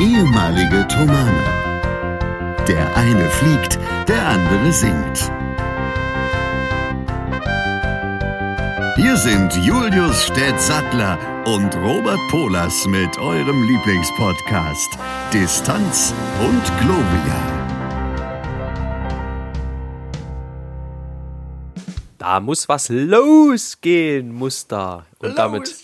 ehemalige Tomane. Der eine fliegt, der andere singt. Hier sind Julius Städtsattler und Robert Polas mit eurem Lieblingspodcast Distanz und Globia. Da muss was losgehen, muss da. Und damit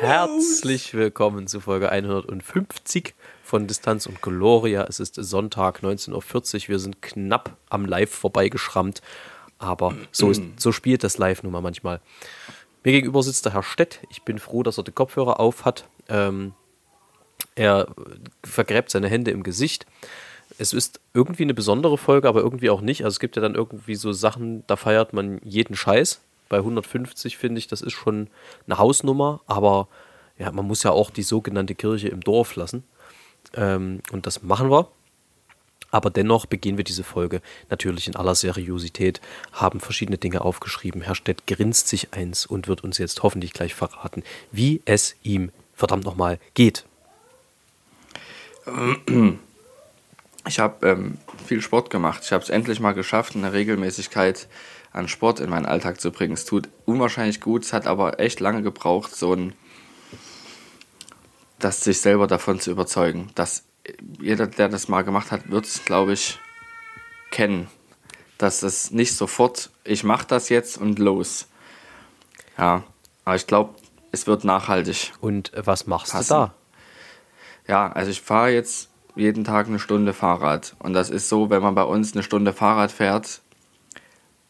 herzlich willkommen zu Folge 150 von Distanz und Gloria. Es ist Sonntag, 19.40 Uhr. Wir sind knapp am Live vorbeigeschrammt. Aber so, ist, so spielt das Live nun mal manchmal. Mir gegenüber sitzt der Herr Stett. Ich bin froh, dass er die Kopfhörer auf hat. Ähm, er vergräbt seine Hände im Gesicht. Es ist irgendwie eine besondere Folge, aber irgendwie auch nicht. Also es gibt ja dann irgendwie so Sachen, da feiert man jeden Scheiß. Bei 150 finde ich, das ist schon eine Hausnummer, aber ja, man muss ja auch die sogenannte Kirche im Dorf lassen. Ähm, und das machen wir. Aber dennoch begehen wir diese Folge natürlich in aller Seriosität, haben verschiedene Dinge aufgeschrieben. Herr Stett grinst sich eins und wird uns jetzt hoffentlich gleich verraten, wie es ihm verdammt nochmal geht. Ich habe ähm, viel Sport gemacht. Ich habe es endlich mal geschafft, eine Regelmäßigkeit an Sport in meinen Alltag zu bringen. Es tut unwahrscheinlich gut, es hat aber echt lange gebraucht, so ein, das sich selber davon zu überzeugen. Dass jeder, der das mal gemacht hat, wird es, glaube ich, kennen. Dass es nicht sofort, ich mache das jetzt und los. Ja, aber ich glaube, es wird nachhaltig. Und äh, was machst Passen. du da? Ja, also ich fahre jetzt jeden Tag eine Stunde Fahrrad. Und das ist so, wenn man bei uns eine Stunde Fahrrad fährt,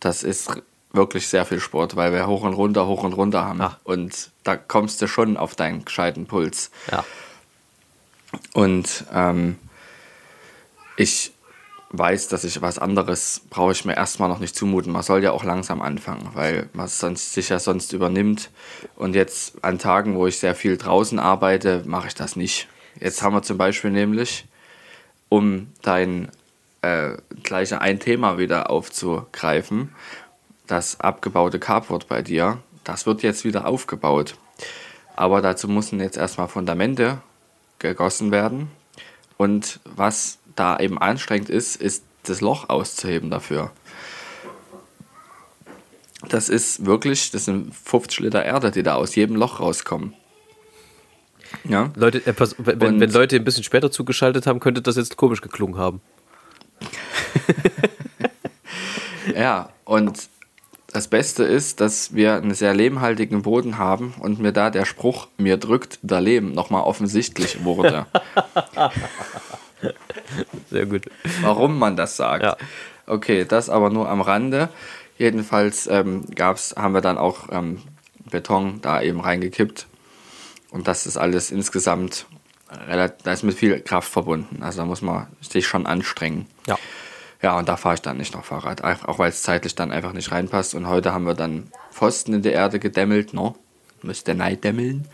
das ist wirklich sehr viel Sport, weil wir hoch und runter, hoch und runter haben. Ach. Und da kommst du schon auf deinen gescheiten Puls. Ja. Und ähm, ich weiß, dass ich was anderes brauche ich mir erstmal noch nicht zumuten. Man soll ja auch langsam anfangen, weil man es sonst, sich ja sonst übernimmt. Und jetzt an Tagen, wo ich sehr viel draußen arbeite, mache ich das nicht. Jetzt haben wir zum Beispiel nämlich, um dein äh, gleiche ein Thema wieder aufzugreifen, das abgebaute Carport bei dir, das wird jetzt wieder aufgebaut. Aber dazu müssen jetzt erstmal Fundamente gegossen werden. Und was da eben anstrengend ist, ist das Loch auszuheben dafür. Das ist wirklich, das sind 50 Liter Erde, die da aus jedem Loch rauskommen. Ja, Leute, äh, pass, wenn, wenn Leute ein bisschen später zugeschaltet haben, könnte das jetzt komisch geklungen haben. ja, und das Beste ist, dass wir einen sehr lehmhaltigen Boden haben und mir da der Spruch, mir drückt der Lehm, nochmal offensichtlich wurde, Sehr gut. warum man das sagt. Ja. Okay, das aber nur am Rande. Jedenfalls ähm, gab's, haben wir dann auch ähm, Beton da eben reingekippt. Und das ist alles insgesamt relativ, da ist mit viel Kraft verbunden. Also da muss man sich schon anstrengen. Ja. Ja, und da fahre ich dann nicht noch Fahrrad, auch weil es zeitlich dann einfach nicht reinpasst. Und heute haben wir dann Pfosten in der Erde gedämmelt, ne? Müsste neu dämmeln.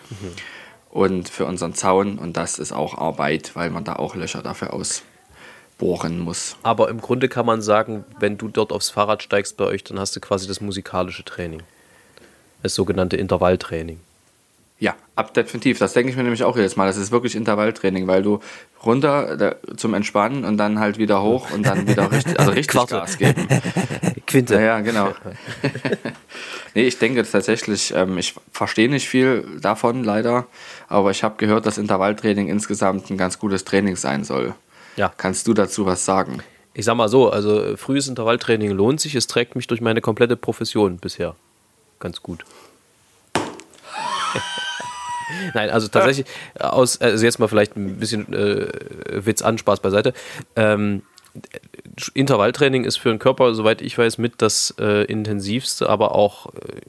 Und für unseren Zaun. Und das ist auch Arbeit, weil man da auch Löcher dafür ausbohren muss. Aber im Grunde kann man sagen, wenn du dort aufs Fahrrad steigst bei euch, dann hast du quasi das musikalische Training. Das sogenannte Intervalltraining. Ja, ab definitiv. Das denke ich mir nämlich auch jedes Mal. Das ist wirklich Intervalltraining, weil du runter da, zum Entspannen und dann halt wieder hoch und dann wieder richtig, also richtig Quarte. Gas geben. Quinte. Ja, ja, genau. nee, ich denke tatsächlich, ähm, ich verstehe nicht viel davon leider, aber ich habe gehört, dass Intervalltraining insgesamt ein ganz gutes Training sein soll. Ja. Kannst du dazu was sagen? Ich sag mal so, also äh, frühes Intervalltraining lohnt sich. Es trägt mich durch meine komplette Profession bisher. Ganz gut. Nein, also tatsächlich, aus, also jetzt mal vielleicht ein bisschen äh, Witz an, Spaß beiseite. Ähm, Intervalltraining ist für den Körper, soweit ich weiß, mit das äh, intensivste, aber auch äh,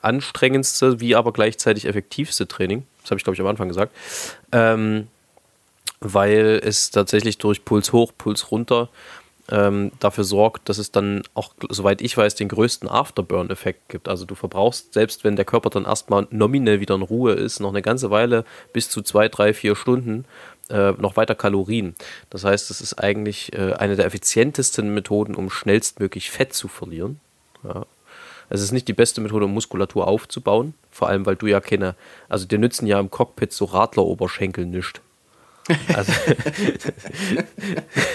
anstrengendste, wie aber gleichzeitig effektivste Training. Das habe ich, glaube ich, am Anfang gesagt. Ähm, weil es tatsächlich durch Puls hoch, Puls runter ähm, dafür sorgt, dass es dann auch, soweit ich weiß, den größten Afterburn-Effekt gibt. Also du verbrauchst, selbst wenn der Körper dann erstmal nominell wieder in Ruhe ist, noch eine ganze Weile bis zu zwei, drei, vier Stunden äh, noch weiter Kalorien. Das heißt, es ist eigentlich äh, eine der effizientesten Methoden, um schnellstmöglich Fett zu verlieren. Ja. Es ist nicht die beste Methode, um Muskulatur aufzubauen, vor allem weil du ja keine, also dir nützen ja im Cockpit so Radleroberschenkel nicht. Also,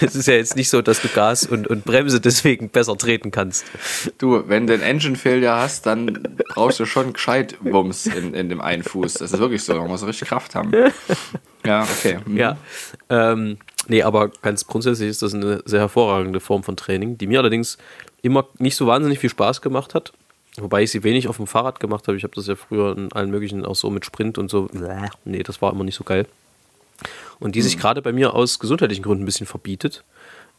es ist ja jetzt nicht so, dass du Gas und, und Bremse deswegen besser treten kannst. Du, wenn du einen Engine Failure hast, dann brauchst du schon gescheit Wumms in, in dem einen Fuß. Das ist wirklich so, man muss richtig Kraft haben. Ja, okay. Mhm. Ja. Ähm, nee, aber ganz grundsätzlich ist das eine sehr hervorragende Form von Training, die mir allerdings immer nicht so wahnsinnig viel Spaß gemacht hat. Wobei ich sie wenig auf dem Fahrrad gemacht habe. Ich habe das ja früher in allen möglichen, auch so mit Sprint und so. Nee, das war immer nicht so geil. Und die sich gerade bei mir aus gesundheitlichen Gründen ein bisschen verbietet.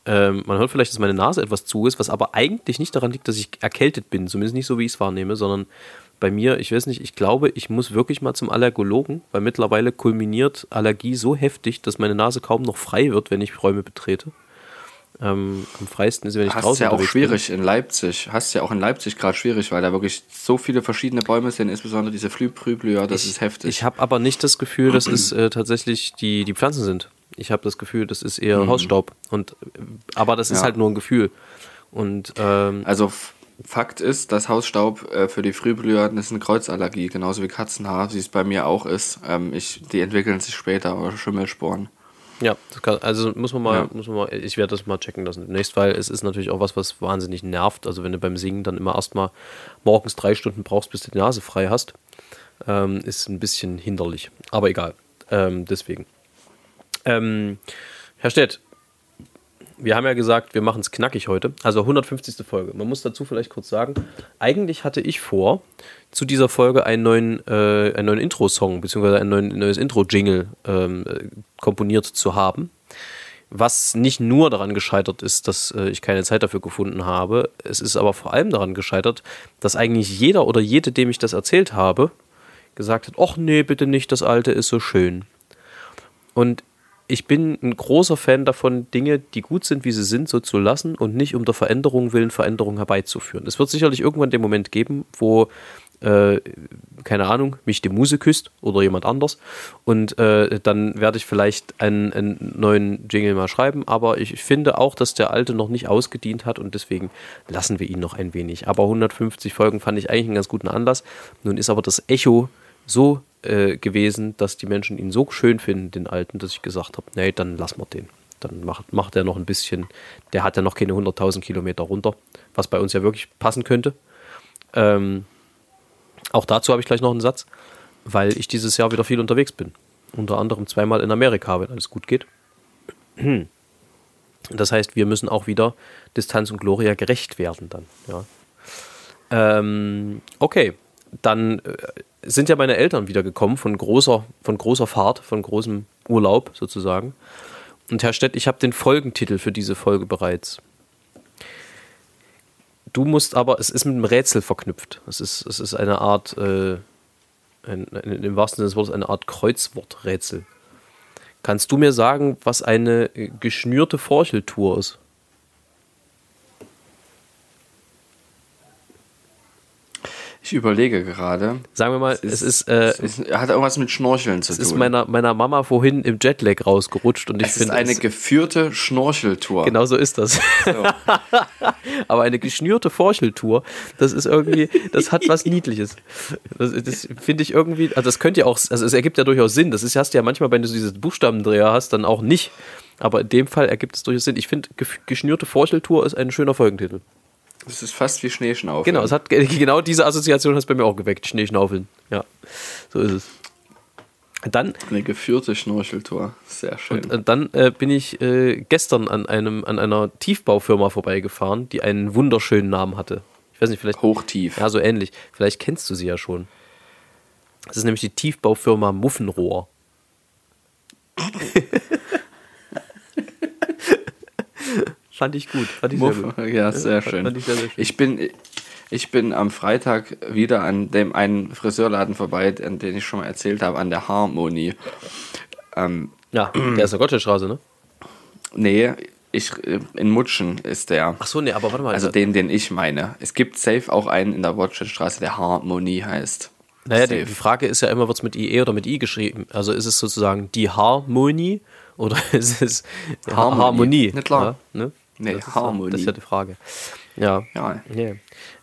Ähm, man hört vielleicht, dass meine Nase etwas zu ist, was aber eigentlich nicht daran liegt, dass ich erkältet bin. Zumindest nicht so, wie ich es wahrnehme, sondern bei mir, ich weiß nicht, ich glaube, ich muss wirklich mal zum Allergologen, weil mittlerweile kulminiert Allergie so heftig, dass meine Nase kaum noch frei wird, wenn ich Räume betrete. Ähm, am freisten ist, wenn ich Hast draußen ja auch schwierig in Leipzig. Hast ja auch in Leipzig gerade schwierig, weil da wirklich so viele verschiedene Bäume sind, insbesondere diese Frühblüher, das ist heftig. Ich habe aber nicht das Gefühl, dass es äh, tatsächlich die, die Pflanzen sind. Ich habe das Gefühl, das ist eher Hausstaub. Und, aber das ist Ja. halt nur ein Gefühl. Und ähm, Also Fakt ist, dass Hausstaub äh, für die Frühblüher ist eine Kreuzallergie, genauso wie Katzenhaar, wie es bei mir auch ist. Ähm, ich, die entwickeln sich später, oder Schimmelsporen. Ja, das kann, also muss man mal, Ja. muss man mal, ich werde das mal checken lassen demnächst, weil es ist natürlich auch was, was wahnsinnig nervt. Also wenn du beim Singen dann immer erstmal morgens drei Stunden brauchst, bis du die Nase frei hast, ähm, ist ein bisschen hinderlich. Aber egal. Ähm, deswegen. Ähm, Herr Stett, wir haben ja gesagt, wir machen es knackig heute. Also 150. Folge. Man muss dazu vielleicht kurz sagen, eigentlich hatte ich vor, zu dieser Folge einen neuen, äh, einen neuen Intro-Song bzw. ein neues Intro-Jingle ähm, äh, komponiert zu haben. Was nicht nur daran gescheitert ist, dass äh, ich keine Zeit dafür gefunden habe. Es ist aber vor allem daran gescheitert, dass eigentlich jeder oder jede, dem ich das erzählt habe, gesagt hat, ach nee, bitte nicht, das alte ist so schön. Und ich bin ein großer Fan davon, Dinge, die gut sind, wie sie sind, so zu lassen und nicht um der Veränderung willen Veränderung herbeizuführen. Es wird sicherlich irgendwann den Moment geben, wo, äh, keine Ahnung, mich die Muse küsst oder jemand anders und äh, dann werde ich vielleicht einen, einen neuen Jingle mal schreiben, aber ich finde auch, dass der alte noch nicht ausgedient hat und deswegen lassen wir ihn noch ein wenig. Aber 150 Folgen fand ich eigentlich einen ganz guten Anlass. Nun ist aber das Echo so äh, gewesen, dass die Menschen ihn so schön finden, den alten, dass ich gesagt habe, nee, dann lassen wir den. Dann macht, macht er noch ein bisschen, der hat ja noch keine 100.000 Kilometer runter, was bei uns ja wirklich passen könnte. Ähm, auch dazu habe ich gleich noch einen Satz, weil ich dieses Jahr wieder viel unterwegs bin. Unter anderem zweimal in Amerika, wenn alles gut geht. Das heißt, wir müssen auch wieder Distanz und Gloria gerecht werden dann. Ja. Ähm, okay, dann äh, sind ja meine Eltern wieder gekommen von großer, von großer Fahrt, von großem Urlaub sozusagen. Und Herr Stett, ich habe den Folgentitel für diese Folge bereits. Du musst aber, es ist mit einem Rätsel verknüpft. Es ist, es ist eine Art, äh, ein, ein, im wahrsten Sinne des Wortes, eine Art Kreuzworträtsel. Kannst du mir sagen, was eine äh, geschnürte Forcheltour ist? Ich überlege gerade. Sagen wir mal, es ist, äh, es ist, hat irgendwas mit Schnorcheln zu es tun. ist meiner, meiner Mama vorhin im Jetlag rausgerutscht und ich es ist finde, eine es, geführte Schnorcheltour. genau so ist das. So. Aber eine geschnürte Forcheltour, das ist irgendwie, das hat was Niedliches. Das, das finde ich irgendwie, also das könnte ja auch, also es ergibt ja durchaus Sinn. Das ist, hast du ja manchmal, wenn du diese Buchstabendreher hast, dann auch nicht. Aber in dem Fall ergibt es durchaus Sinn. Ich finde, geschnürte Forcheltour ist ein schöner Folgentitel. Es ist fast wie Schneeschnaufeln. Genau, es hat genau diese Assoziation hat es bei mir auch geweckt. Schneeschnaufeln. Ja, so ist es. Dann Eine geführte Schnorcheltour. Sehr schön. Und äh, dann äh, bin ich äh, gestern an, einem, an einer Tiefbaufirma vorbeigefahren, die einen wunderschönen Namen hatte. Ich weiß nicht, vielleicht. Hochtief. Ja, so ähnlich. Vielleicht kennst du sie ja schon. Das ist nämlich die Tiefbaufirma Muffenrohr. Fand ich gut. Fand ich sehr Muff. gut. Ja, sehr fand- schön. fand ich sehr, sehr schön. Ich bin, ich bin am Freitag wieder an dem einen Friseurladen vorbei, an den ich schon mal erzählt habe, an der Harmonie. Ähm, Ja, der ist der Gottschedstraße, ne? nee, ich, äh, in Mutschen ist der. Ach so, nee, aber warte mal. Also den, den ich meine. Es gibt safe auch einen in der Watschenstraße, der Harmonie heißt. Naja, die, Safe. die Frage ist ja immer, wird es mit IE oder mit I geschrieben? Also ist es sozusagen die Harmonie oder ist es Harmonie. Harmonie? Nicht klar. Ja, ne? Nee, das ist, Harmonie. Das ist ja die Frage. Ja. Ja. Yeah.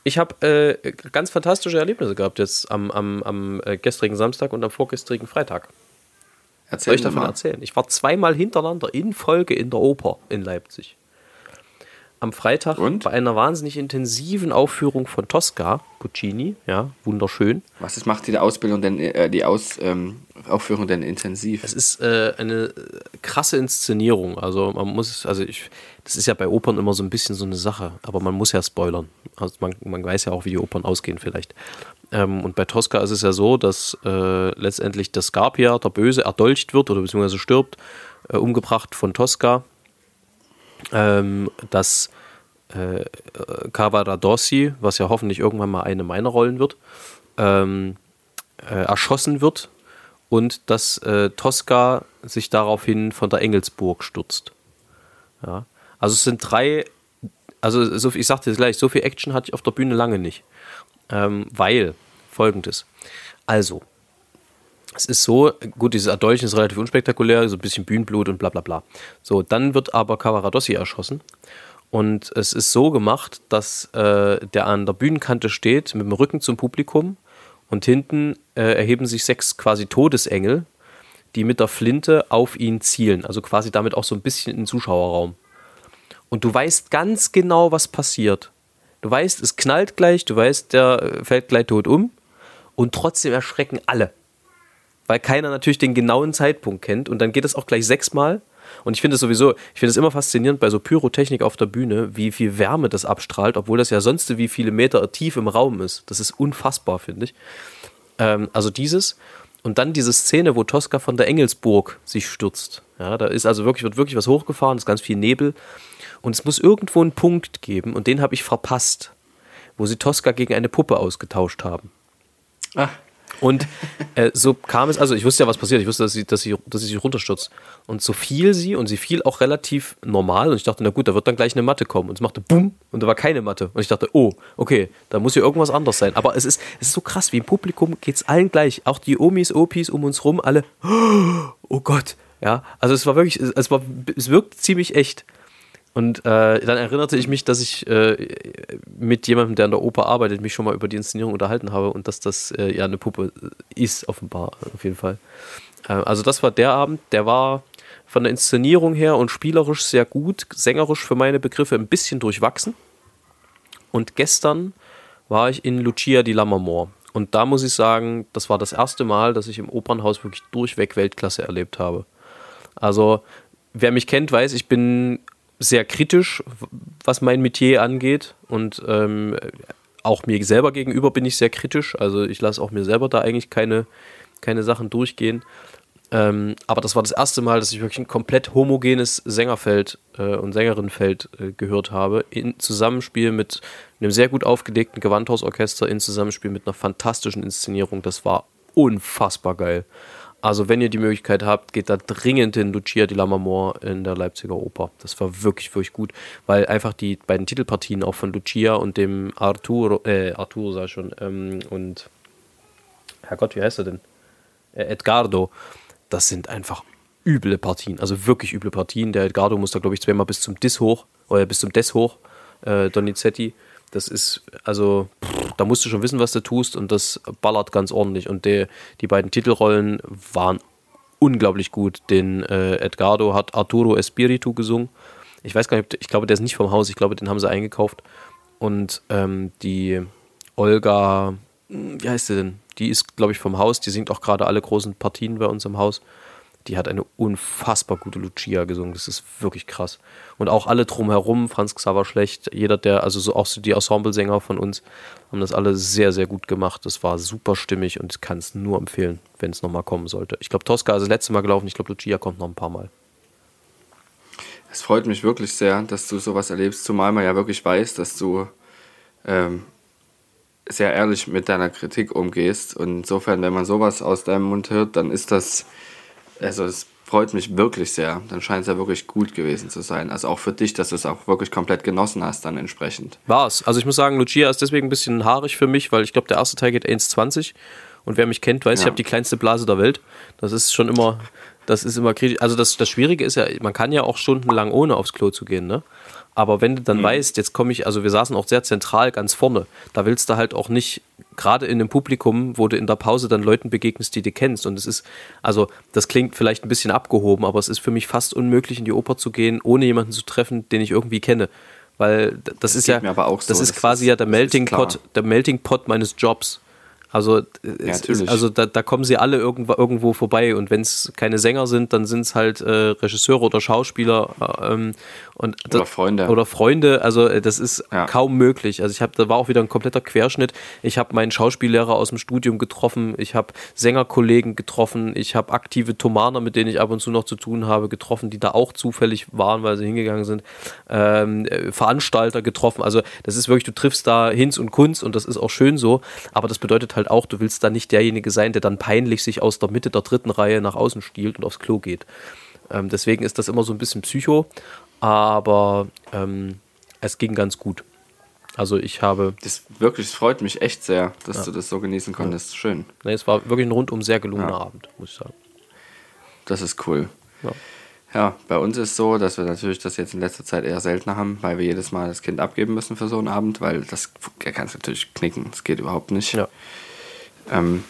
Ich habe äh, ganz fantastische Erlebnisse gehabt jetzt am, am, am äh, gestrigen Samstag und am vorgestrigen Freitag. Erzähl Soll ich davon mal. erzählen? Ich war zweimal hintereinander in Folge in der Oper in Leipzig. Am Freitag Und? bei einer wahnsinnig intensiven Aufführung von Tosca, Puccini, ja, wunderschön. Was ist, macht die Ausbildung denn, äh, die Aus, ähm, Aufführung denn intensiv? Es ist äh, eine krasse Inszenierung. Also man muss, also ich, das ist ja bei Opern immer so ein bisschen so eine Sache, aber man muss ja spoilern. Also man, man weiß ja auch, wie die Opern ausgehen vielleicht. Ähm, und bei Tosca ist es ja so, dass äh, letztendlich der Scarpia, der Böse, erdolcht wird oder beziehungsweise stirbt, äh, umgebracht von Tosca. Ähm, dass äh, Cavaradossi, was ja hoffentlich irgendwann mal eine meiner Rollen wird, ähm, äh, erschossen wird und dass äh, Tosca sich daraufhin von der Engelsburg stürzt. Ja. Also es sind drei, also so, ich sagte es gleich, so viel Action hatte ich auf der Bühne lange nicht. Ähm, weil, folgendes. Also, es ist so, gut, dieses Erdolchen ist relativ unspektakulär, so ein bisschen Bühnenblut und bla bla bla. So, dann wird aber Cavaradossi erschossen. Und es ist so gemacht, dass äh, der an der Bühnenkante steht, mit dem Rücken zum Publikum und hinten äh, erheben sich sechs quasi Todesengel, die mit der Flinte auf ihn zielen. Also quasi damit auch so ein bisschen in den Zuschauerraum. Und du weißt ganz genau, was passiert. Du weißt, es knallt gleich, du weißt, der äh, fällt gleich tot um. Und trotzdem erschrecken alle. Weil keiner natürlich den genauen Zeitpunkt kennt. Und dann geht es auch gleich sechsmal. Und ich finde es sowieso, ich finde es immer faszinierend bei so Pyrotechnik auf der Bühne, wie viel Wärme das abstrahlt, obwohl das ja sonst wie viele Meter tief im Raum ist. Das ist unfassbar, finde ich. Ähm, also dieses. Und dann diese Szene, wo Tosca von der Engelsburg sich stürzt. Ja, da ist also wirklich, wird wirklich was hochgefahren, ist ganz viel Nebel. Und es muss irgendwo einen Punkt geben, und den habe ich verpasst, wo sie Tosca gegen eine Puppe ausgetauscht haben. Ah, Und äh, so kam es, also ich wusste ja, was passiert. Ich wusste, dass sie, dass, sie, dass sie sich runterstürzt. Und so fiel sie und sie fiel auch relativ normal. Und ich dachte, na gut, da wird dann gleich eine Matte kommen. Und es machte Bumm und da war keine Matte. Und ich dachte, oh, okay, da muss hier irgendwas anders sein. Aber es ist, es ist so krass, wie im Publikum geht es allen gleich. Auch die Omis, Opis um uns rum, alle, oh Gott. Ja, also es war wirklich, es, war, es wirkt ziemlich echt. Und äh, dann erinnerte ich mich, dass ich äh, mit jemandem, der an der Oper arbeitet, mich schon mal über die Inszenierung unterhalten habe und dass das äh, ja eine Puppe ist, offenbar, auf jeden Fall. Äh, also das war der Abend, der war von der Inszenierung her und spielerisch sehr gut, sängerisch für meine Begriffe ein bisschen durchwachsen. Und gestern war ich in Lucia di Lammermoor. Und da muss ich sagen, das war das erste Mal, dass ich im Opernhaus wirklich durchweg Weltklasse erlebt habe. Also, wer mich kennt, weiß, ich bin sehr kritisch, was mein Metier angeht. Und ähm, auch mir selber gegenüber bin ich sehr kritisch. Also ich lasse auch mir selber da eigentlich keine, keine Sachen durchgehen. Ähm, aber das war das erste Mal, dass ich wirklich ein komplett homogenes Sängerfeld äh, und Sängerinnenfeld äh, gehört habe. In Zusammenspiel mit einem sehr gut aufgelegten Gewandhausorchester, in Zusammenspiel mit einer fantastischen Inszenierung. Das war unfassbar geil. Also, wenn ihr die Möglichkeit habt, geht da dringend hin Lucia di Lammermoor in der Leipziger Oper. Das war wirklich, wirklich gut, weil einfach die beiden Titelpartien auch von Lucia und dem Arturo, äh, Arturo ich schon, ähm, und Herrgott, wie heißt er denn? Äh, Edgardo, das sind einfach üble Partien, also wirklich üble Partien. Der Edgardo muss da, glaube ich, zweimal bis zum Dis hoch, oder bis zum Des hoch, äh, Donizetti. Das ist, also, da musst du schon wissen, was du tust und das ballert ganz ordentlich. Und die, die beiden Titelrollen waren unglaublich gut. Den äh, Edgardo hat Arturo Espiritu gesungen. Ich weiß gar nicht, ich glaube, der ist nicht vom Haus, ich glaube, den haben sie eingekauft. Und ähm, die Olga, hm, wie heißt sie denn? Die ist, glaube ich, vom Haus, die singt auch gerade alle großen Partien bei uns im Haus. Die hat eine unfassbar gute Lucia gesungen. Das ist wirklich krass. Und auch alle drumherum, Franz Xaver Schlecht, jeder, der, also so auch die Ensemblesänger von uns, haben das alle sehr, sehr gut gemacht. Das war super stimmig und ich kann es nur empfehlen, wenn es nochmal kommen sollte. Ich glaube, Tosca ist das letzte Mal gelaufen. Ich glaube, Lucia kommt noch ein paar Mal. Es freut mich wirklich sehr, dass du sowas erlebst, zumal man ja wirklich weiß, dass du ähm, sehr ehrlich mit deiner Kritik umgehst. Und insofern, wenn man sowas aus deinem Mund hört, dann ist das, also es freut mich wirklich sehr. Dann scheint es ja wirklich gut gewesen zu sein. Also auch für dich, dass du es auch wirklich komplett genossen hast, dann entsprechend. War es. Also ich muss sagen, Lucia ist deswegen ein bisschen haarig für mich, weil ich glaube, der erste Teil geht 1,20 und wer mich kennt, weiß, ich Ja. habe die kleinste Blase der Welt. Das ist schon immer Das ist immer kritisch. Also das, das Schwierige ist ja, man kann ja auch stundenlang ohne aufs Klo zu gehen, ne? Aber wenn du dann mhm. weißt, jetzt komme ich, also wir saßen auch sehr zentral ganz vorne, da willst du halt auch nicht, gerade in einem Publikum, wo du in der Pause dann Leuten begegnest, die du kennst. Und es ist, also das klingt vielleicht ein bisschen abgehoben, aber es ist für mich fast unmöglich, in die Oper zu gehen, ohne jemanden zu treffen, den ich irgendwie kenne. Weil das, das ist ja, so. das ist quasi ist, ja der Melting Pot, der Melting Pot meines Jobs. Also, ja, ist, also da, da, kommen sie alle irgendwo, irgendwo vorbei und wenn es keine Sänger sind, dann sind es halt äh, Regisseure oder Schauspieler äh, ähm, und oder Freunde. Oder Freunde, also äh, das ist ja. kaum möglich. Also ich habe, da war auch wieder ein kompletter Querschnitt. Ich habe meinen Schauspiellehrer aus dem Studium getroffen, ich habe Sängerkollegen getroffen, ich habe aktive Tomaner, mit denen ich ab und zu noch zu tun habe, getroffen, die da auch zufällig waren, weil sie hingegangen sind. Ähm, äh, Veranstalter getroffen. Also das ist wirklich, du triffst da Hinz und Kunz und das ist auch schön so, aber das bedeutet halt auch, du willst da nicht derjenige sein, der dann peinlich sich aus der Mitte der dritten Reihe nach außen stiehlt und aufs Klo geht. Ähm, deswegen ist das immer so ein bisschen Psycho, aber ähm, es ging ganz gut. Also ich habe. Das wirklich, es freut mich echt sehr, dass ja. du das so genießen konntest. Ja. Schön. Nee, es war wirklich ein rundum sehr gelungener ja. Abend, muss ich sagen. Das ist cool. Ja. ja, bei uns ist es so, dass wir natürlich das jetzt in letzter Zeit eher seltener haben, weil wir jedes Mal das Kind abgeben müssen für so einen Abend, weil das kann es natürlich knicken. Das geht überhaupt nicht. Ja. Ähm,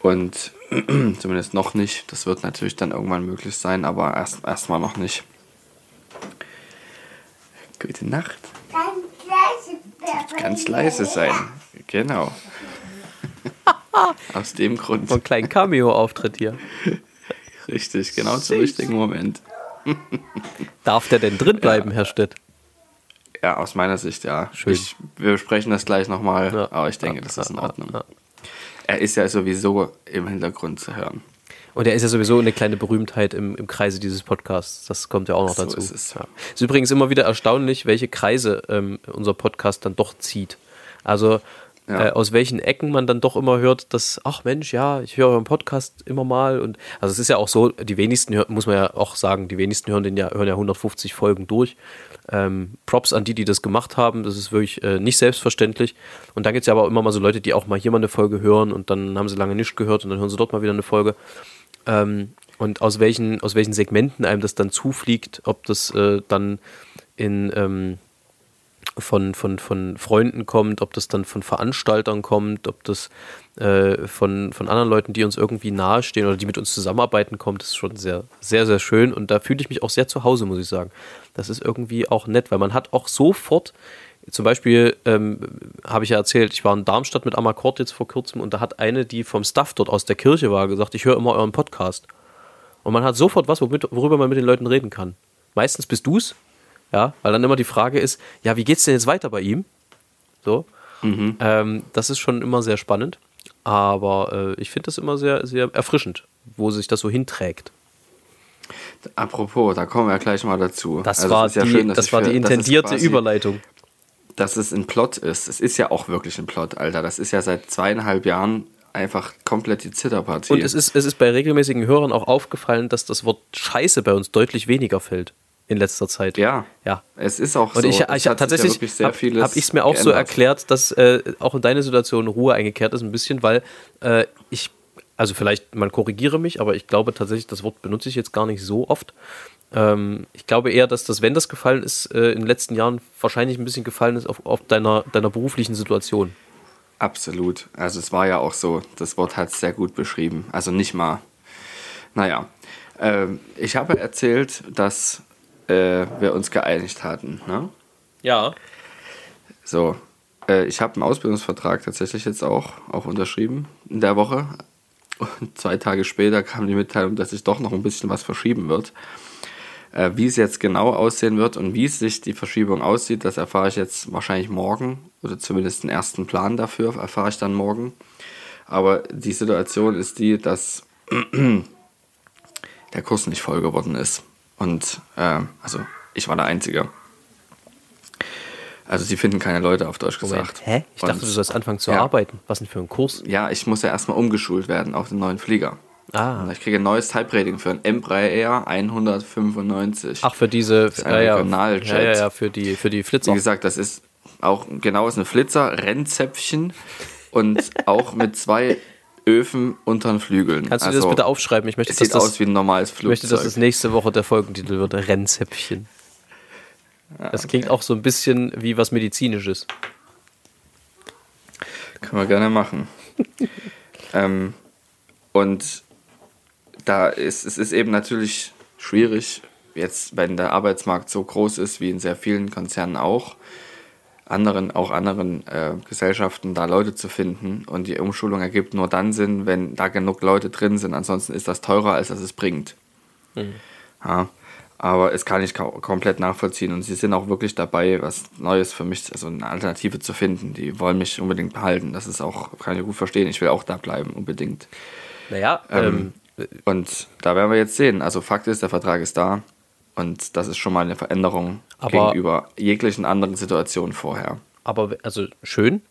und zumindest noch nicht. Das wird natürlich dann irgendwann möglich sein, aber erst erstmal noch nicht. Gute Nacht. Ganz leise, sein. Genau. Aus dem Grund. So einen kleinen Cameo-Auftritt hier. Richtig, genau zum richtigen Moment. Darf der denn drin bleiben, ja. Herr Stett? Ja, aus meiner Sicht ja. Schön. Ich, wir besprechen das gleich nochmal, ja. aber ich denke, das ist in Ordnung er ist ja sowieso im Hintergrund zu hören. Und er ist ja sowieso eine kleine Berühmtheit im, im Kreise dieses Podcasts. Das kommt ja auch noch so dazu. Ist es. Ja. Ist übrigens immer wieder erstaunlich, welche Kreise ähm, unser Podcast dann doch zieht. Also ja. äh, aus welchen Ecken man dann doch immer hört, dass, ach Mensch, ja, ich höre euren Podcast immer mal. Und also es ist ja auch so, die wenigsten, muss man ja auch sagen, die wenigsten hören den ja, hören ja 150 Folgen durch. Ähm, Props an die, die das gemacht haben. Das ist wirklich äh, nicht selbstverständlich. Und dann gibt es ja aber immer mal so Leute, die auch mal hier mal eine Folge hören und dann haben sie lange nichts gehört und dann hören sie dort mal wieder eine Folge. Ähm, und aus welchen, aus welchen Segmenten einem das dann zufliegt, ob das äh, dann in ähm, von, von, von Freunden kommt, ob das dann von Veranstaltern kommt, ob das äh, von, von anderen Leuten, die uns irgendwie nahestehen oder die mit uns zusammenarbeiten, kommt, ist schon sehr, sehr, sehr schön. Und da fühle ich mich auch sehr zu Hause, muss ich sagen. Das ist irgendwie auch nett, weil man hat auch sofort, zum Beispiel ähm, habe ich ja erzählt, ich war in Darmstadt mit Amakord jetzt vor kurzem und da hat eine, die vom Staff dort aus der Kirche war, gesagt, ich höre immer euren Podcast. Und man hat sofort was, worüber man mit den Leuten reden kann. Meistens bist du es, ja, weil dann immer die Frage ist, ja, wie geht's denn jetzt weiter bei ihm? So. Mhm. Ähm, das ist schon immer sehr spannend. Aber äh, ich finde das immer sehr, sehr erfrischend, wo sich das so hinträgt. Apropos, da kommen wir gleich mal dazu. Das also war, die, ja schön, das war für, die intendierte quasi, Überleitung. Dass es ein Plot ist. Es ist ja auch wirklich ein Plot, Alter. Das ist ja seit zweieinhalb Jahren einfach komplett die Zitterpartie. Und es ist, es ist bei regelmäßigen Hörern auch aufgefallen, dass das Wort Scheiße bei uns deutlich weniger fällt in letzter Zeit. Ja, ja. Es ist auch und so. Ich, ich tatsächlich ja habe hab ich es mir auch geändert. so erklärt, dass äh, auch in deine Situation Ruhe eingekehrt ist ein bisschen, weil äh, ich also vielleicht, man korrigiere mich, aber ich glaube tatsächlich, das Wort benutze ich jetzt gar nicht so oft. Ähm, ich glaube eher, dass das, wenn das gefallen ist, äh, in den letzten Jahren wahrscheinlich ein bisschen gefallen ist auf, auf deiner, deiner beruflichen Situation. Absolut. Also es war ja auch so, das Wort hat es sehr gut beschrieben. Also nicht mal. Naja. Ähm, ich habe erzählt, dass äh, wir uns geeinigt hatten. Ne? Ja. So. Äh, ich habe einen Ausbildungsvertrag tatsächlich jetzt auch, auch unterschrieben in der Woche. Und zwei Tage später kam die Mitteilung, dass sich doch noch ein bisschen was verschieben wird. Äh, wie es jetzt genau aussehen wird und wie sich die Verschiebung aussieht, das erfahre ich jetzt wahrscheinlich morgen oder zumindest den ersten Plan dafür erfahre ich dann morgen. Aber die Situation ist die, dass der Kurs nicht voll geworden ist. Und äh, also ich war der Einzige. Also sie finden keine Leute, auf Deutsch gesagt. Hä? Ich dachte, du sollst anfangen zu ja. arbeiten. Was denn für ein Kurs? Ja, ich muss ja erstmal umgeschult werden auf den neuen Flieger. Ah. Ich kriege ein neues Type-Rating für ein Embraer 195. Ach, für diese ein ja, Regionaljet. Ja, ja, ja, für die, für die Flitzer. Wie gesagt, das ist auch genau ist ein Flitzer, Rennzäpfchen und auch mit zwei Öfen unter den Flügeln. Kannst du dir das bitte aufschreiben? Ich möchte, es dass sieht das, aus wie ein normales ich Flugzeug. möchte, dass das nächste Woche der Folgentitel wird: Rennzäpfchen. Das klingt auch so ein bisschen wie was Medizinisches. Können wir gerne machen. ähm, und da ist es ist eben natürlich schwierig, jetzt, wenn der Arbeitsmarkt so groß ist, wie in sehr vielen Konzernen auch, anderen, auch anderen äh, Gesellschaften, da Leute zu finden. Und die Umschulung ergibt nur dann Sinn, wenn da genug Leute drin sind. Ansonsten ist das teurer, als dass es bringt. Ja, aber es kann ich komplett nachvollziehen. Und sie sind auch wirklich dabei, was Neues für mich, also eine Alternative zu finden. Die wollen mich unbedingt behalten. Das ist auch, kann ich gut verstehen. Ich will auch da bleiben, unbedingt. Naja, Ähm, ähm, Und da werden wir jetzt sehen. Also Fakt ist, der Vertrag ist da. Und das ist schon mal eine Veränderung Aber- gegenüber jeglichen anderen Situationen vorher. aber also schön.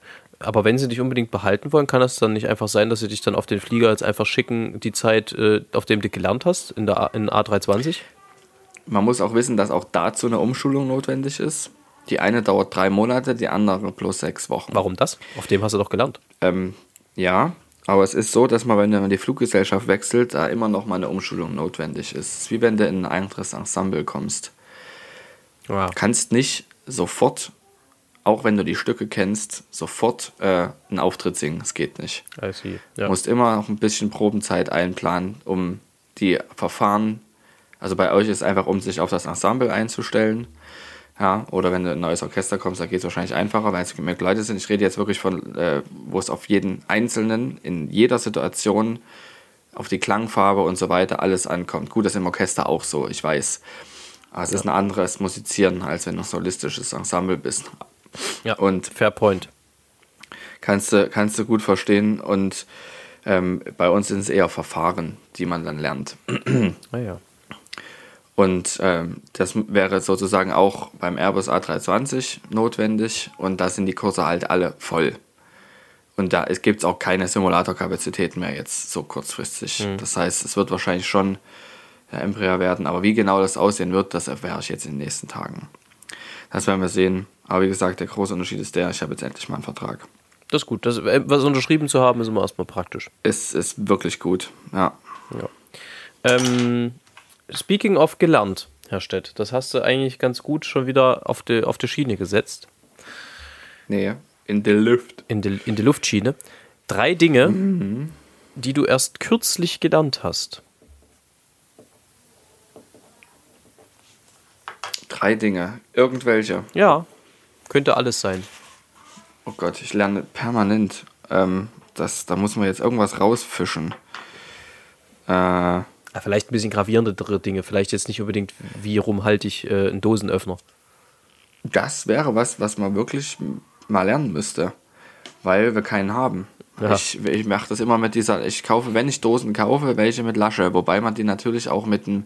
Aber wenn sie dich unbedingt behalten wollen, kann das dann nicht einfach sein, dass sie dich dann auf den Flieger jetzt einfach schicken, die Zeit, äh, auf dem du gelernt hast, in der A, in A320? Man muss auch wissen, dass auch dazu eine Umschulung notwendig ist. Die eine dauert drei Monate, die andere plus sechs Wochen. Warum das? Auf dem hast du doch gelernt. Ähm, ja, aber es ist so, dass man, wenn man die Fluggesellschaft wechselt, da immer noch mal eine Umschulung notwendig ist. Es ist wie wenn du in ein anderes Ensemble kommst. Ja. kannst nicht sofort, auch wenn du die Stücke kennst, sofort äh, einen Auftritt singen. Das geht nicht. I see. Du Ja. musst immer noch ein bisschen Probenzeit einplanen, um die Verfahren, also bei euch ist einfach, um sich auf das Ensemble einzustellen. Ja, oder wenn du in ein neues Orchester kommst, da geht es wahrscheinlich einfacher, weil es mehr Leute sind. Ich rede jetzt wirklich von, äh, wo es auf jeden Einzelnen, in jeder Situation, auf die Klangfarbe und so weiter alles ankommt. Gut, das ist im Orchester auch so, ich weiß. Aber es ist ein anderes Musizieren, als wenn du ein solistisches Ensemble bist. ja. Und Fair Point. kannst du, kannst du gut verstehen. Und ähm, bei uns sind es eher Verfahren, die man dann lernt. Naja. Und ähm, das wäre sozusagen auch beim Airbus A320 notwendig. Und da sind die Kurse halt alle voll. Und da gibt es auch keine Simulatorkapazitäten mehr jetzt so kurzfristig. Das heißt, es wird wahrscheinlich schon der Embraer werden. Aber wie genau das aussehen wird, das erfahre ich jetzt in den nächsten Tagen. Das werden wir sehen. Aber wie gesagt, der große Unterschied ist der, ich habe jetzt endlich mal einen Vertrag. Das ist gut. Das, äh, was unterschrieben zu haben, ist immer erstmal praktisch. Es ist wirklich gut, ja. Ja. Ähm, speaking of gelernt, Herr Stett, das hast du eigentlich ganz gut schon wieder auf die, auf die Schiene gesetzt. Nee, in der Luft. In die, in die Luftschiene. Drei Dinge, die du erst kürzlich gelernt hast. Drei Dinge. Irgendwelche. Ja, könnte alles sein. Oh Gott, ich lerne permanent. Ähm, das, da muss man jetzt irgendwas rausfischen. Äh, Vielleicht ein bisschen gravierendere Dinge. Vielleicht jetzt nicht unbedingt, wie rum halte ich äh, einen Dosenöffner. das wäre was, was man wirklich mal lernen müsste. Weil wir keinen haben. Ja. Ich, ich mache das immer mit dieser, ich kaufe, wenn ich Dosen kaufe, welche mit Lasche. Wobei man die natürlich auch mit einem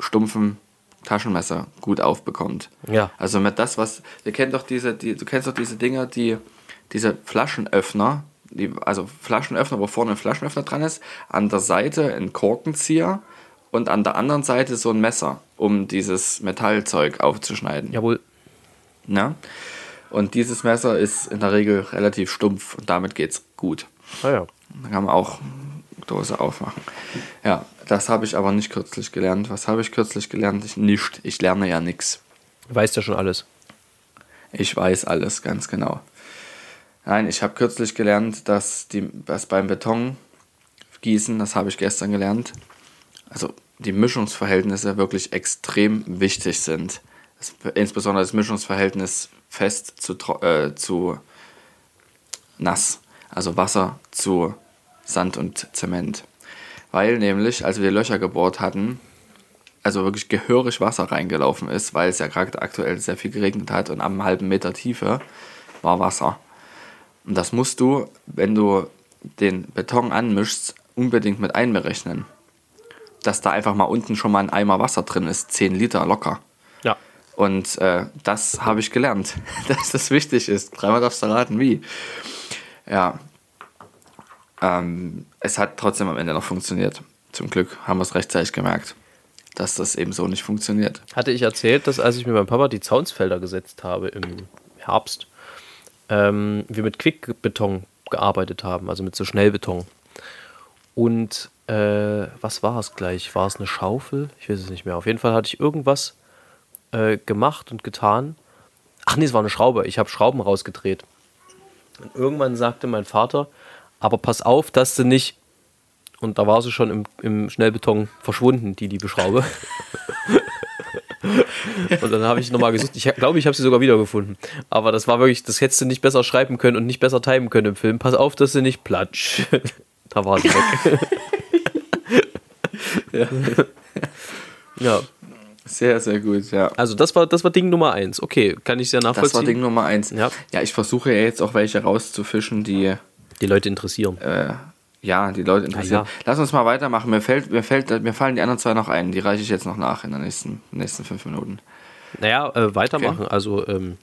stumpfen Taschenmesser gut aufbekommt. Ja. Also mit das, was, ihr kennt doch diese, die, du kennst doch diese Dinger, die, diese Flaschenöffner, die, also Flaschenöffner, wo vorne ein Flaschenöffner dran ist, an der Seite ein Korkenzieher und an der anderen Seite so ein Messer, um dieses Metallzeug aufzuschneiden. Jawohl. Ne? Und dieses Messer ist in der Regel relativ stumpf und damit geht's gut. Ah ja. Da kann man auch Dose aufmachen. Ja, das habe ich aber nicht kürzlich gelernt. Was habe ich kürzlich gelernt? Ich nicht. Ich lerne ja nichts. Weißt ja schon alles. Ich weiß alles ganz genau. Nein, ich habe kürzlich gelernt, dass, die, dass beim Betongießen, das habe ich gestern gelernt, also die Mischungsverhältnisse wirklich extrem wichtig sind. Das, insbesondere das Mischungsverhältnis fest zu, äh, zu nass, also Wasser zu Sand und Zement. Weil nämlich, als wir die Löcher gebohrt hatten, also wirklich gehörig Wasser reingelaufen ist, weil es ja gerade aktuell sehr viel geregnet hat und am halben Meter Tiefe war Wasser. Und das musst du, wenn du den Beton anmischst, unbedingt mit einberechnen. Dass da einfach mal unten schon mal ein Eimer Wasser drin ist, 10 Liter locker. Ja. Und äh, das habe ich gelernt, dass das wichtig ist. Dreimal darfst du raten, wie. Ja. Ähm, es hat trotzdem am Ende noch funktioniert. Zum Glück haben wir es rechtzeitig gemerkt, dass das eben so nicht funktioniert. Hatte ich erzählt, dass als ich mit meinem Papa die Zaunsfelder gesetzt habe im Herbst, ähm, wir mit Quickbeton gearbeitet haben, also mit so Schnellbeton. Und äh, was war es gleich? War es eine Schaufel? Ich weiß es nicht mehr. Auf jeden Fall hatte ich irgendwas äh, gemacht und getan. Ach nee, es war eine Schraube. Ich habe Schrauben rausgedreht. Und irgendwann sagte mein Vater, aber pass auf, dass du nicht. Und da war sie schon im, im Schnellbeton verschwunden, die liebe Schraube. und dann habe ich nochmal gesucht. Ich glaube, ich habe sie sogar wiedergefunden. Aber das war wirklich, das hättest du nicht besser schreiben können und nicht besser timen können im Film. Pass auf, dass sie nicht platsch. da war sie weg. ja. ja. Sehr, sehr gut, ja. Also das war, das war Ding Nummer eins. Okay, kann ich sehr nachvollziehen. Das war Ding Nummer eins. Ja, ja ich versuche ja jetzt auch welche rauszufischen, die... Die Leute interessieren. Äh, ja, die Leute interessieren. Ja. Lass uns mal weitermachen. Mir, fällt, mir, fällt, mir fallen die anderen zwei noch ein. Die reiche ich jetzt noch nach in den nächsten, nächsten fünf Minuten. Naja, äh, weitermachen. Okay. Also, ähm.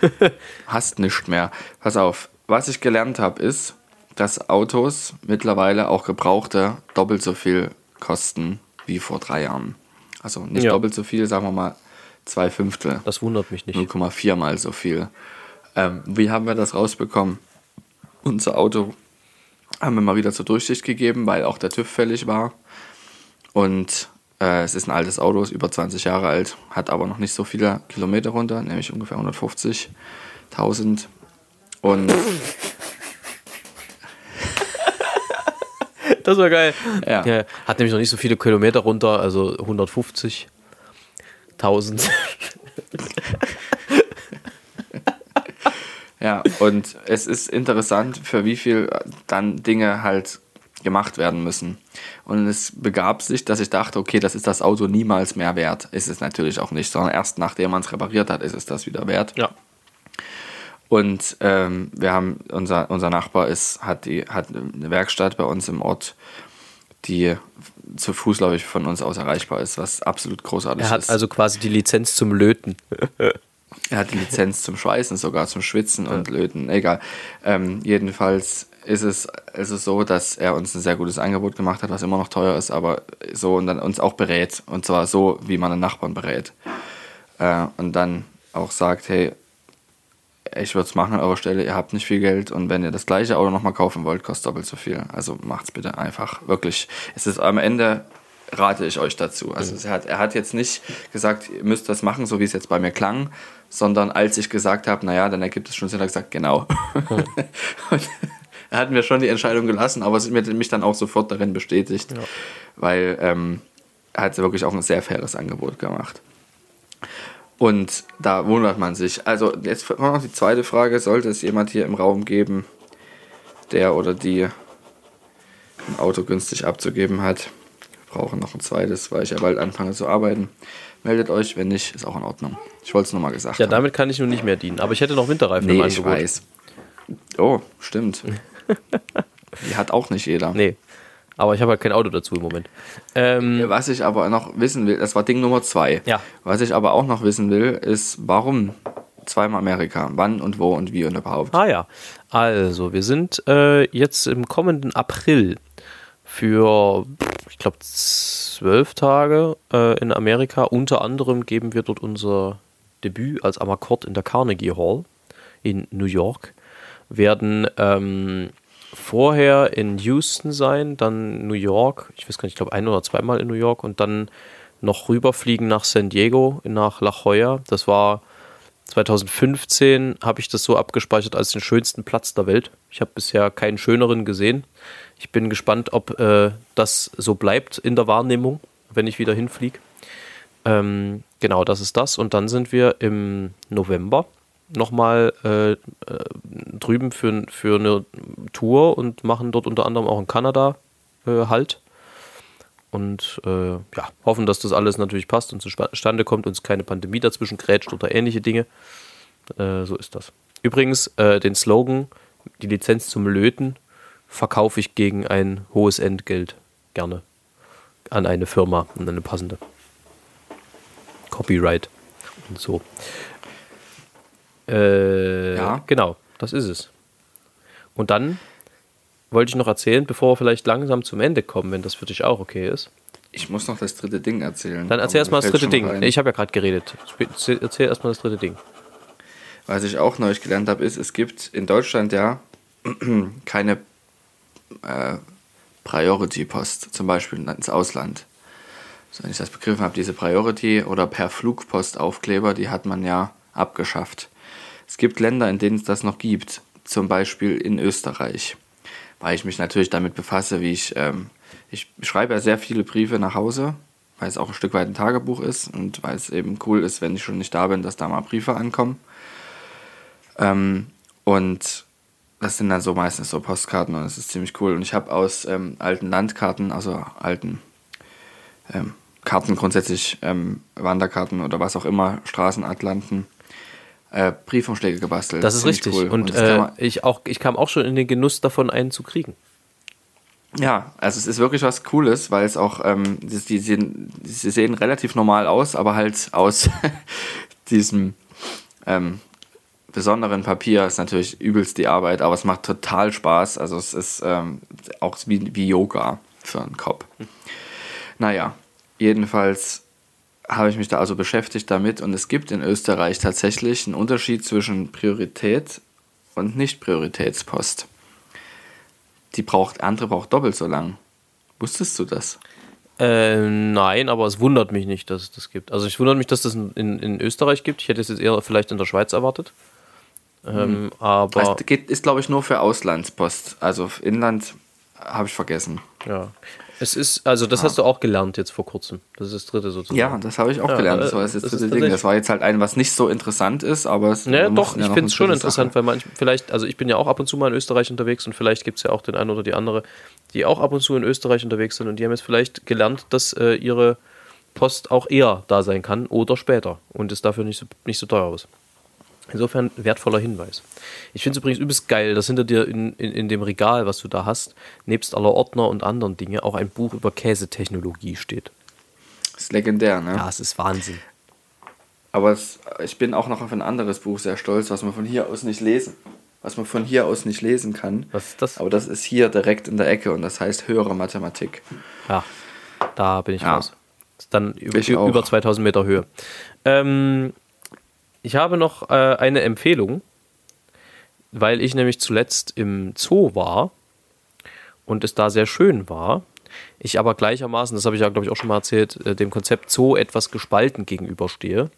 Hast nicht mehr. Pass auf. Was ich gelernt habe, ist, dass Autos mittlerweile auch gebrauchte doppelt so viel kosten wie vor drei Jahren. Also nicht ja. doppelt so viel, sagen wir mal zwei Fünftel. Das wundert mich nicht. 0,4 mal so viel. Ähm, wie haben wir das rausbekommen? Unser Auto haben wir mal wieder zur Durchsicht gegeben, weil auch der TÜV fällig war. Und äh, es ist ein altes Auto, ist über 20 Jahre alt, hat aber noch nicht so viele Kilometer runter, nämlich ungefähr 150.000. Und Das war geil. Ja. ja. Hat nämlich noch nicht so viele Kilometer runter, also 150. 1000. ja, und es ist interessant, für wie viel dann Dinge halt gemacht werden müssen. Und es begab sich, dass ich dachte, okay, das ist das Auto niemals mehr wert. Ist es natürlich auch nicht, sondern erst nachdem man es repariert hat, ist es das wieder wert. Ja. Und ähm, wir haben, unser, unser Nachbar ist, hat, die, hat eine Werkstatt bei uns im Ort, die zu Fuß, glaube ich, von uns aus erreichbar ist, was absolut großartig ist. Er hat ist. also quasi die Lizenz zum Löten. er hat die Lizenz zum Schweißen, sogar zum Schwitzen und Löten, egal. Ähm, jedenfalls ist es, ist es so, dass er uns ein sehr gutes Angebot gemacht hat, was immer noch teuer ist, aber so und dann uns auch berät. Und zwar so, wie man einen Nachbarn berät. Äh, und dann auch sagt, hey, ich würde es machen an eurer Stelle, ihr habt nicht viel Geld und wenn ihr das gleiche Auto nochmal kaufen wollt, kostet doppelt so viel. Also macht's bitte einfach. Wirklich. Es ist am Ende rate ich euch dazu. Also mhm. er, hat, er hat jetzt nicht gesagt, ihr müsst das machen, so wie es jetzt bei mir klang, sondern als ich gesagt habe, naja, dann ergibt es schon Sinn, hat er gesagt, genau. Er hat mir schon die Entscheidung gelassen, aber es hat mich dann auch sofort darin bestätigt, ja. weil ähm, er hat wirklich auch ein sehr faires Angebot gemacht. Und da wundert man sich. Also jetzt kommt noch die zweite Frage, sollte es jemand hier im Raum geben, der oder die ein Auto günstig abzugeben hat, wir brauchen noch ein zweites, weil ich ja bald anfange zu arbeiten. Meldet euch, wenn nicht, ist auch in Ordnung. Ich wollte es nur mal gesagt Ja, damit kann ich nun nicht mehr dienen. Aber ich hätte noch Winterreifen nee, im Angebot. ich weiß. Oh, stimmt. die hat auch nicht jeder. Nee. Aber ich habe halt kein Auto dazu im Moment. Ähm, Was ich aber noch wissen will, das war Ding Nummer zwei. Ja. Was ich aber auch noch wissen will, ist, warum zweimal Amerika? Wann und wo und wie und überhaupt? Ah ja. Also, wir sind äh, jetzt im kommenden April für, ich glaube, zwölf Tage äh, in Amerika. Unter anderem geben wir dort unser Debüt als Amakord in der Carnegie Hall in New York. Werden ähm, vorher in Houston sein, dann New York, ich weiß gar nicht, ich glaube ein oder zweimal in New York und dann noch rüberfliegen nach San Diego, nach La Jolla. Das war 2015, habe ich das so abgespeichert als den schönsten Platz der Welt. Ich habe bisher keinen schöneren gesehen. Ich bin gespannt, ob äh, das so bleibt in der Wahrnehmung, wenn ich wieder hinfliege. Ähm, genau, das ist das. Und dann sind wir im November nochmal äh, äh, drüben für, für eine Tour und machen dort unter anderem auch in Kanada äh, Halt. Und äh, ja, hoffen, dass das alles natürlich passt und zustande kommt, uns keine Pandemie dazwischen grätscht oder ähnliche Dinge. Äh, so ist das. Übrigens, äh, den Slogan, die Lizenz zum Löten, verkaufe ich gegen ein hohes Entgelt gerne an eine Firma, an eine passende. Copyright und so. Äh, ja. Genau, das ist es. Und dann wollte ich noch erzählen, bevor wir vielleicht langsam zum Ende kommen, wenn das für dich auch okay ist. Ich muss noch das dritte Ding erzählen. Dann erzähl erstmal das dritte Ding. Ich habe ja gerade geredet. Erzähl erstmal das dritte Ding. Was ich auch neulich gelernt habe, ist, es gibt in Deutschland ja keine äh, Priority Post, zum Beispiel ins Ausland. So, wenn ich das begriffen habe, diese Priority oder per Flugpostaufkleber, die hat man ja abgeschafft. Es gibt Länder, in denen es das noch gibt, zum Beispiel in Österreich, weil ich mich natürlich damit befasse, wie ich, ähm, ich schreibe ja sehr viele Briefe nach Hause, weil es auch ein Stück weit ein Tagebuch ist und weil es eben cool ist, wenn ich schon nicht da bin, dass da mal Briefe ankommen. Ähm, und das sind dann so meistens so Postkarten und das ist ziemlich cool. Und ich habe aus ähm, alten Landkarten, also alten ähm, Karten grundsätzlich, ähm, Wanderkarten oder was auch immer, Straßenatlanten, äh, Briefumschläge gebastelt. Das ist richtig. Cool. Und, und äh, ich, auch, ich kam auch schon in den Genuss davon, einen zu kriegen. Ja, also es ist wirklich was Cooles, weil es auch, ähm, die, die, sehen, die sehen relativ normal aus, aber halt aus diesem ähm, besonderen Papier ist natürlich übelst die Arbeit, aber es macht total Spaß. Also es ist ähm, auch wie, wie Yoga für einen Kopf. Naja, jedenfalls habe ich mich da also beschäftigt damit und es gibt in Österreich tatsächlich einen Unterschied zwischen Priorität und Nicht-Prioritätspost. Die braucht, andere braucht doppelt so lang. Wusstest du das? Äh, nein, aber es wundert mich nicht, dass es das gibt. Also ich wundert mich, dass das in, in, Österreich gibt. Ich hätte es jetzt eher vielleicht in der Schweiz erwartet. Ähm, mhm. aber also, geht, ist, glaube ich, nur für Auslandspost. Also Inland habe ich vergessen. Ja. Es ist, also das ja. hast du auch gelernt jetzt vor kurzem. Das ist das dritte sozusagen. Ja, das habe ich auch ja, gelernt. Das war das, das dritte Ding. Das war jetzt halt ein, was nicht so interessant ist, aber es naja, doch, ich finde es schon interessant, Sache. weil man vielleicht, also ich bin ja auch ab und zu mal in Österreich unterwegs und vielleicht gibt es ja auch den einen oder die andere, die auch ab und zu in Österreich unterwegs sind und die haben jetzt vielleicht gelernt, dass äh, ihre Post auch eher da sein kann oder später und es dafür nicht so, nicht so teuer ist. Insofern wertvoller Hinweis. Ich finde es übrigens übelst geil, dass hinter dir in, in, in dem Regal, was du da hast, nebst aller Ordner und anderen Dinge auch ein Buch über Käsetechnologie steht. Das ist legendär, ne? Ja, es ist Wahnsinn. Aber es, ich bin auch noch auf ein anderes Buch sehr stolz, was man von hier aus nicht lesen, was man von hier aus nicht lesen kann. Was ist das? Aber das ist hier direkt in der Ecke und das heißt höhere Mathematik. Ja, da bin ich ja. raus. Dann über, über 2000 Meter Höhe. Ähm, ich habe noch äh, eine Empfehlung, weil ich nämlich zuletzt im Zoo war und es da sehr schön war. Ich aber gleichermaßen, das habe ich ja, glaube ich, auch schon mal erzählt, äh, dem Konzept Zoo etwas gespalten gegenüberstehe,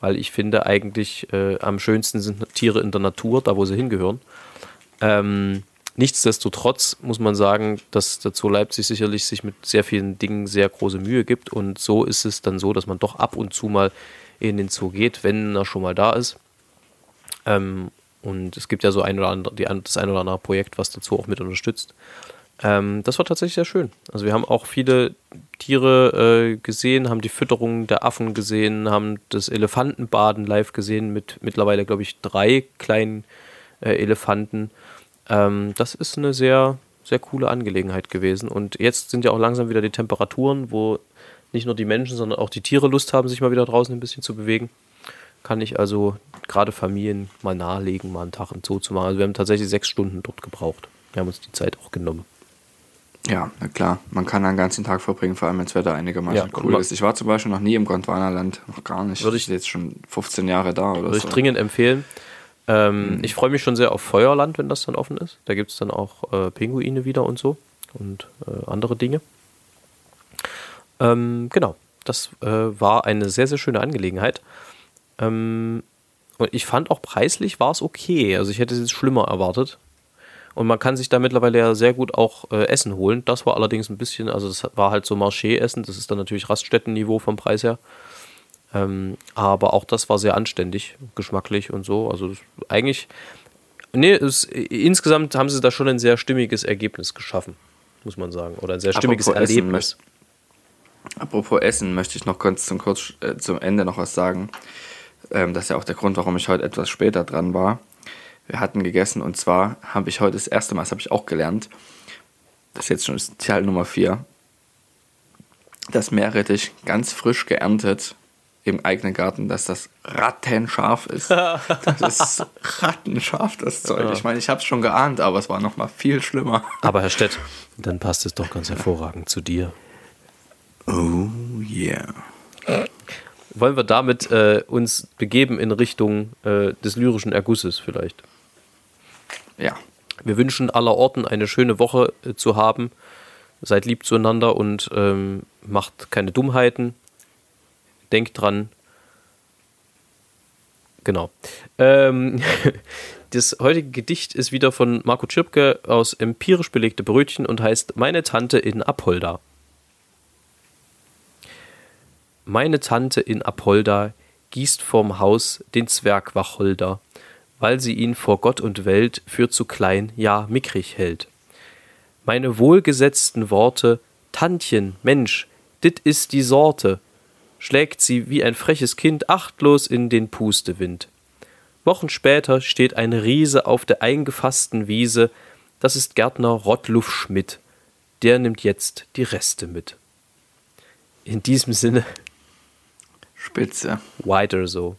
weil ich finde, eigentlich äh, am schönsten sind Tiere in der Natur, da wo sie hingehören. Ähm, nichtsdestotrotz muss man sagen, dass der Zoo Leipzig sicherlich sich mit sehr vielen Dingen sehr große Mühe gibt und so ist es dann so, dass man doch ab und zu mal in den Zoo geht, wenn er schon mal da ist. Ähm, und es gibt ja so ein oder andere, die, das ein oder andere Projekt, was dazu auch mit unterstützt. Ähm, das war tatsächlich sehr schön. Also wir haben auch viele Tiere äh, gesehen, haben die Fütterung der Affen gesehen, haben das Elefantenbaden live gesehen mit mittlerweile, glaube ich, drei kleinen äh, Elefanten. Ähm, das ist eine sehr, sehr coole Angelegenheit gewesen. Und jetzt sind ja auch langsam wieder die Temperaturen, wo nicht nur die Menschen, sondern auch die Tiere Lust haben, sich mal wieder draußen ein bisschen zu bewegen, kann ich also gerade Familien mal nahelegen, mal einen Tag im Zoo zu machen. Also wir haben tatsächlich sechs Stunden dort gebraucht. Wir haben uns die Zeit auch genommen. Ja, na klar. Man kann einen ganzen Tag verbringen, vor allem wenn das Wetter einigermaßen ja, cool ist. Ich war zum Beispiel noch nie im Gondwanaland, noch gar nicht. Würde ich jetzt schon 15 Jahre da oder würde so. ich dringend empfehlen. Ähm, mhm. Ich freue mich schon sehr auf Feuerland, wenn das dann offen ist. Da gibt es dann auch äh, Pinguine wieder und so und äh, andere Dinge. Ähm, genau, das äh, war eine sehr, sehr schöne Angelegenheit. Ähm, und ich fand auch preislich war es okay. Also ich hätte es jetzt schlimmer erwartet. Und man kann sich da mittlerweile ja sehr gut auch äh, Essen holen. Das war allerdings ein bisschen, also das war halt so Marché-Essen. Das ist dann natürlich Raststättenniveau vom Preis her. Ähm, aber auch das war sehr anständig, geschmacklich und so. Also eigentlich, nee, es, insgesamt haben sie da schon ein sehr stimmiges Ergebnis geschaffen, muss man sagen. Oder ein sehr stimmiges Apropos Erlebnis. Essen, Apropos Essen, möchte ich noch kurz zum, kurz, äh, zum Ende noch was sagen. Ähm, das ist ja auch der Grund, warum ich heute etwas später dran war. Wir hatten gegessen und zwar habe ich heute das erste Mal, das habe ich auch gelernt, das ist jetzt schon Teil Nummer 4, das Meerrettich ganz frisch geerntet im eigenen Garten, dass das rattenscharf ist. Das ist rattenscharf, das Zeug. Ja. Ich meine, ich habe es schon geahnt, aber es war noch mal viel schlimmer. Aber Herr Stett, dann passt es doch ganz hervorragend zu dir. Oh yeah. Wollen wir damit äh, uns begeben in Richtung äh, des lyrischen Ergusses vielleicht? Ja. Wir wünschen aller Orten eine schöne Woche äh, zu haben. seid lieb zueinander und ähm, macht keine Dummheiten. Denkt dran. Genau. Ähm, das heutige Gedicht ist wieder von Marco Tschirpke aus Empirisch belegte Brötchen und heißt Meine Tante in Apolda. Meine Tante in Apolda gießt vorm Haus den Zwerg Wacholder, weil sie ihn vor Gott und Welt für zu klein, ja mickrig hält. Meine wohlgesetzten Worte, Tantchen, Mensch, dit ist die Sorte, schlägt sie wie ein freches Kind achtlos in den Pustewind. Wochen später steht ein Riese auf der eingefassten Wiese, das ist Gärtner Rottluff Schmidt. Der nimmt jetzt die Reste mit. In diesem Sinne. Spitze. Weiter so.